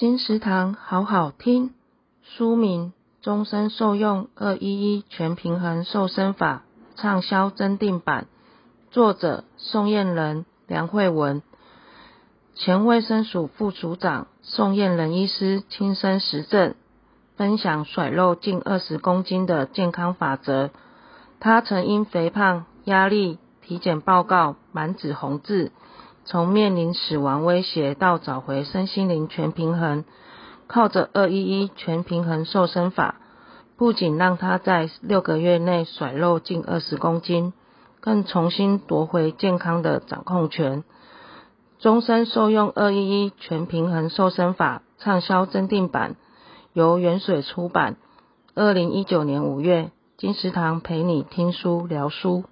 金石堂好好听，书名《终身受用二一一全平衡瘦身法》畅销增订版，作者宋燕仁、梁惠文，前卫生署副署长宋燕仁医师亲身实证，分享甩肉近二十公斤的健康法则。他曾因肥胖、压力、体检报告满纸红字。从面临死亡威胁到找回身心灵全平衡，靠着二一一全平衡瘦身法，不仅让他在六个月内甩肉近二十公斤，更重新夺回健康的掌控权。终身受用二一一全平衡瘦身法畅销增订版，由元水出版。二零一九年五月，金石堂陪你听书聊书。